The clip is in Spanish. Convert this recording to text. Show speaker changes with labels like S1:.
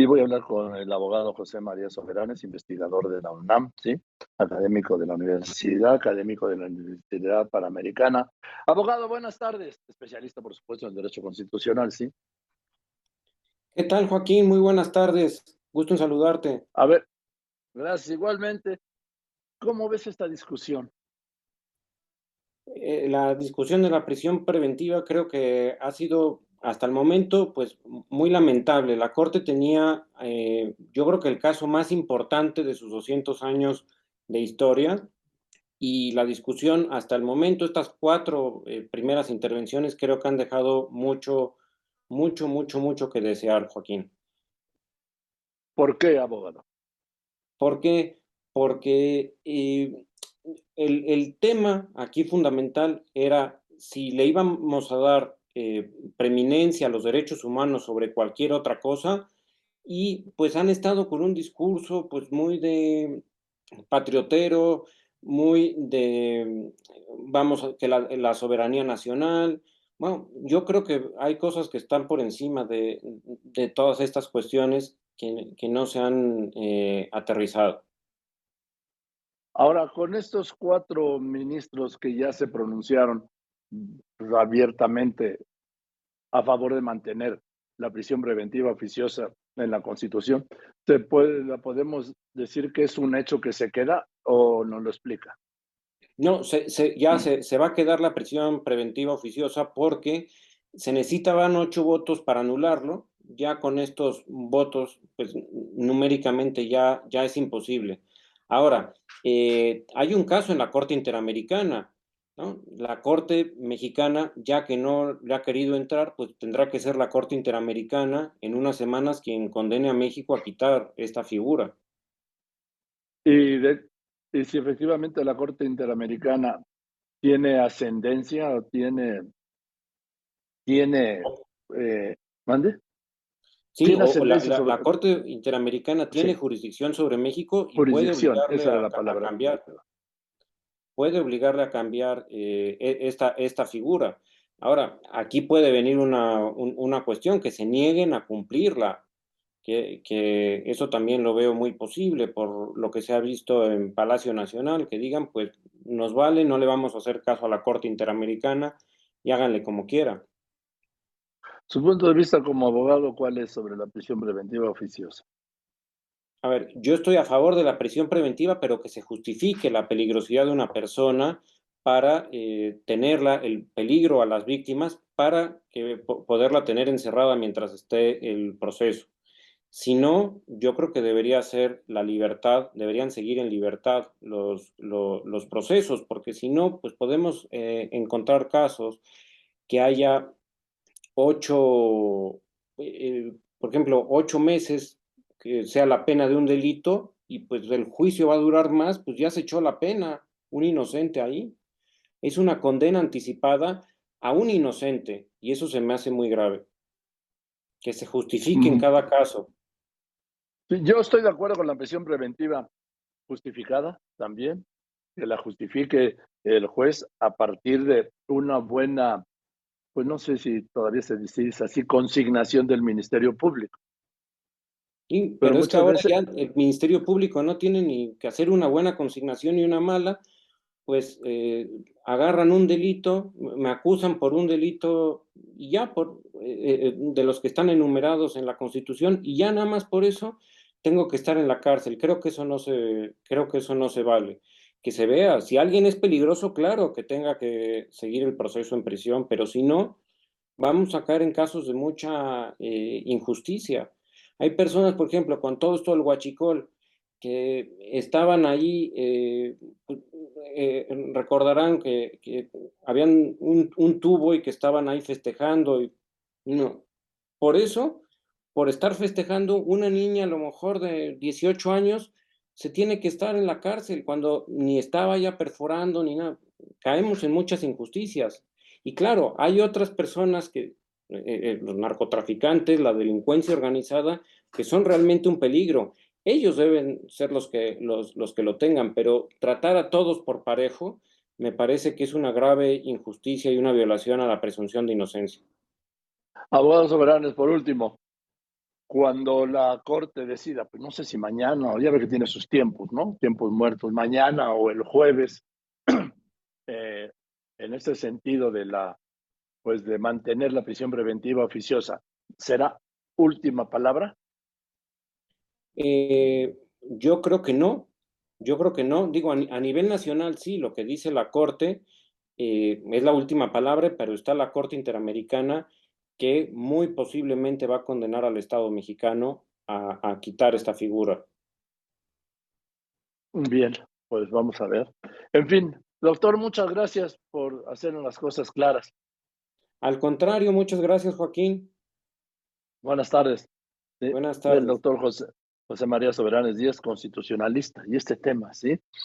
S1: Y voy a hablar con el abogado José María Soberanes, investigador de la UNAM, ¿sí? académico de la universidad, académico de la Universidad Panamericana. Abogado, buenas tardes, especialista, por supuesto, en Derecho Constitucional, ¿sí?
S2: ¿Qué tal, Joaquín? Muy buenas tardes. Gusto en saludarte.
S1: A ver, gracias. Igualmente, ¿cómo ves esta discusión?
S2: Eh, la discusión de la prisión preventiva creo que ha sido hasta el momento, pues muy lamentable. La Corte tenía, eh, yo creo que el caso más importante de sus 200 años de historia y la discusión hasta el momento, estas cuatro eh, primeras intervenciones creo que han dejado mucho, mucho, mucho, mucho que desear, Joaquín.
S1: ¿Por qué, abogado?
S2: ¿Por qué? Porque eh, el, el tema aquí fundamental era si le íbamos a dar eh, preeminencia a los derechos humanos sobre cualquier otra cosa y pues han estado con un discurso pues muy de patriotero, muy de, vamos, que la, soberanía nacional. Bueno, yo creo que hay cosas que están por encima de, todas estas cuestiones que, no se han eh, aterrizado.
S1: Ahora, con estos cuatro ministros que ya se pronunciaron, abiertamente a favor de mantener la prisión preventiva oficiosa en la Constitución. ¿Se puede, la podemos decir que es un hecho que se queda o no lo explica?
S2: No, se, ya se, se, va a quedar la prisión preventiva oficiosa porque se necesitaban ocho votos para anularlo. Ya con estos votos, pues numéricamente ya, ya es imposible. Ahora, eh, hay un caso en la Corte Interamericana la Corte mexicana, ya que no le ha querido entrar, pues tendrá que ser la Corte Interamericana en unas semanas quien condene a México a quitar esta figura.
S1: Y, si efectivamente la Corte Interamericana tiene ascendencia o tiene, tiene, eh, ¿mande?
S2: Sí, la, Corte Interamericana tiene jurisdicción sobre México y puede esa era la palabra. cambiar puede obligarle a cambiar eh, e, esta, esta figura. Ahora, aquí puede venir una, una cuestión, que se nieguen a cumplirla, que, que, eso también lo veo muy posible por lo que se ha visto en Palacio Nacional, que digan, pues nos vale, no le vamos a hacer caso a la Corte Interamericana y háganle como quiera.
S1: Su punto de vista como abogado, ¿cuál es sobre la prisión preventiva oficiosa?
S2: A ver, yo estoy a favor de la prisión preventiva, pero que se justifique la peligrosidad de una persona para eh, tenerla, el peligro a las víctimas, para que, poderla tener encerrada mientras esté el proceso. Si no, yo creo que debería ser la libertad, deberían seguir en libertad los, los, procesos, porque si no, pues podemos eh, encontrar casos que haya ocho, eh, por ejemplo, ocho meses que sea la pena de un delito y pues el juicio va a durar más, pues ya se echó la pena, un inocente ahí. Es una condena anticipada a un inocente y eso se me hace muy grave. Que se justifique en cada caso.
S1: Yo estoy de acuerdo con la prisión preventiva justificada también, que la justifique el juez a partir de una buena, pues no sé si todavía se dice así, consignación del Ministerio Público
S2: pero, es que ahora ya el Ministerio Público no tiene ni que hacer una buena consignación ni una mala, pues eh, agarran un delito, me acusan por un delito y ya por eh, eh, de los que están enumerados en la Constitución y ya nada más por eso tengo que estar en la cárcel. Creo que eso no se creo que eso no se vale. Que se vea, si alguien es peligroso, claro, que tenga que seguir el proceso en prisión, pero si no, vamos a caer en casos de mucha injusticia. Hay personas, por ejemplo, con todo esto del huachicol, que estaban ahí, eh, eh, recordarán que, habían un, tubo y que estaban ahí festejando. No. Por eso, por estar festejando, una niña a lo mejor de 18 años se tiene que estar en la cárcel cuando ni estaba ya perforando ni nada. Caemos en muchas injusticias. Y claro, hay otras personas que eh, eh, los narcotraficantes, la delincuencia organizada, que son realmente un peligro. Ellos deben ser los que, los, los que lo tengan, pero tratar a todos por parejo me parece que es una grave injusticia y una violación a la presunción de inocencia.
S1: Abogados soberanos, por último, cuando la Corte decida, pues no sé si mañana, ya ve que tiene sus tiempos, ¿no? Tiempos muertos, mañana o el jueves, eh, en este sentido de la, pues de mantener la prisión preventiva oficiosa, ¿será última palabra?
S2: Eh, yo creo que no, yo creo que no. Digo, a, nivel nacional sí, lo que dice la Corte eh, es la última palabra, pero está la Corte Interamericana que muy posiblemente va a condenar al Estado mexicano a, quitar esta figura.
S1: Bien, pues vamos a ver. En fin, doctor, muchas gracias por hacer las cosas claras.
S2: Al contrario, muchas gracias, Joaquín.
S1: Buenas tardes.
S2: Buenas tardes.
S1: El doctor José, José María Soberanes Díaz, constitucionalista, y este tema, ¿sí?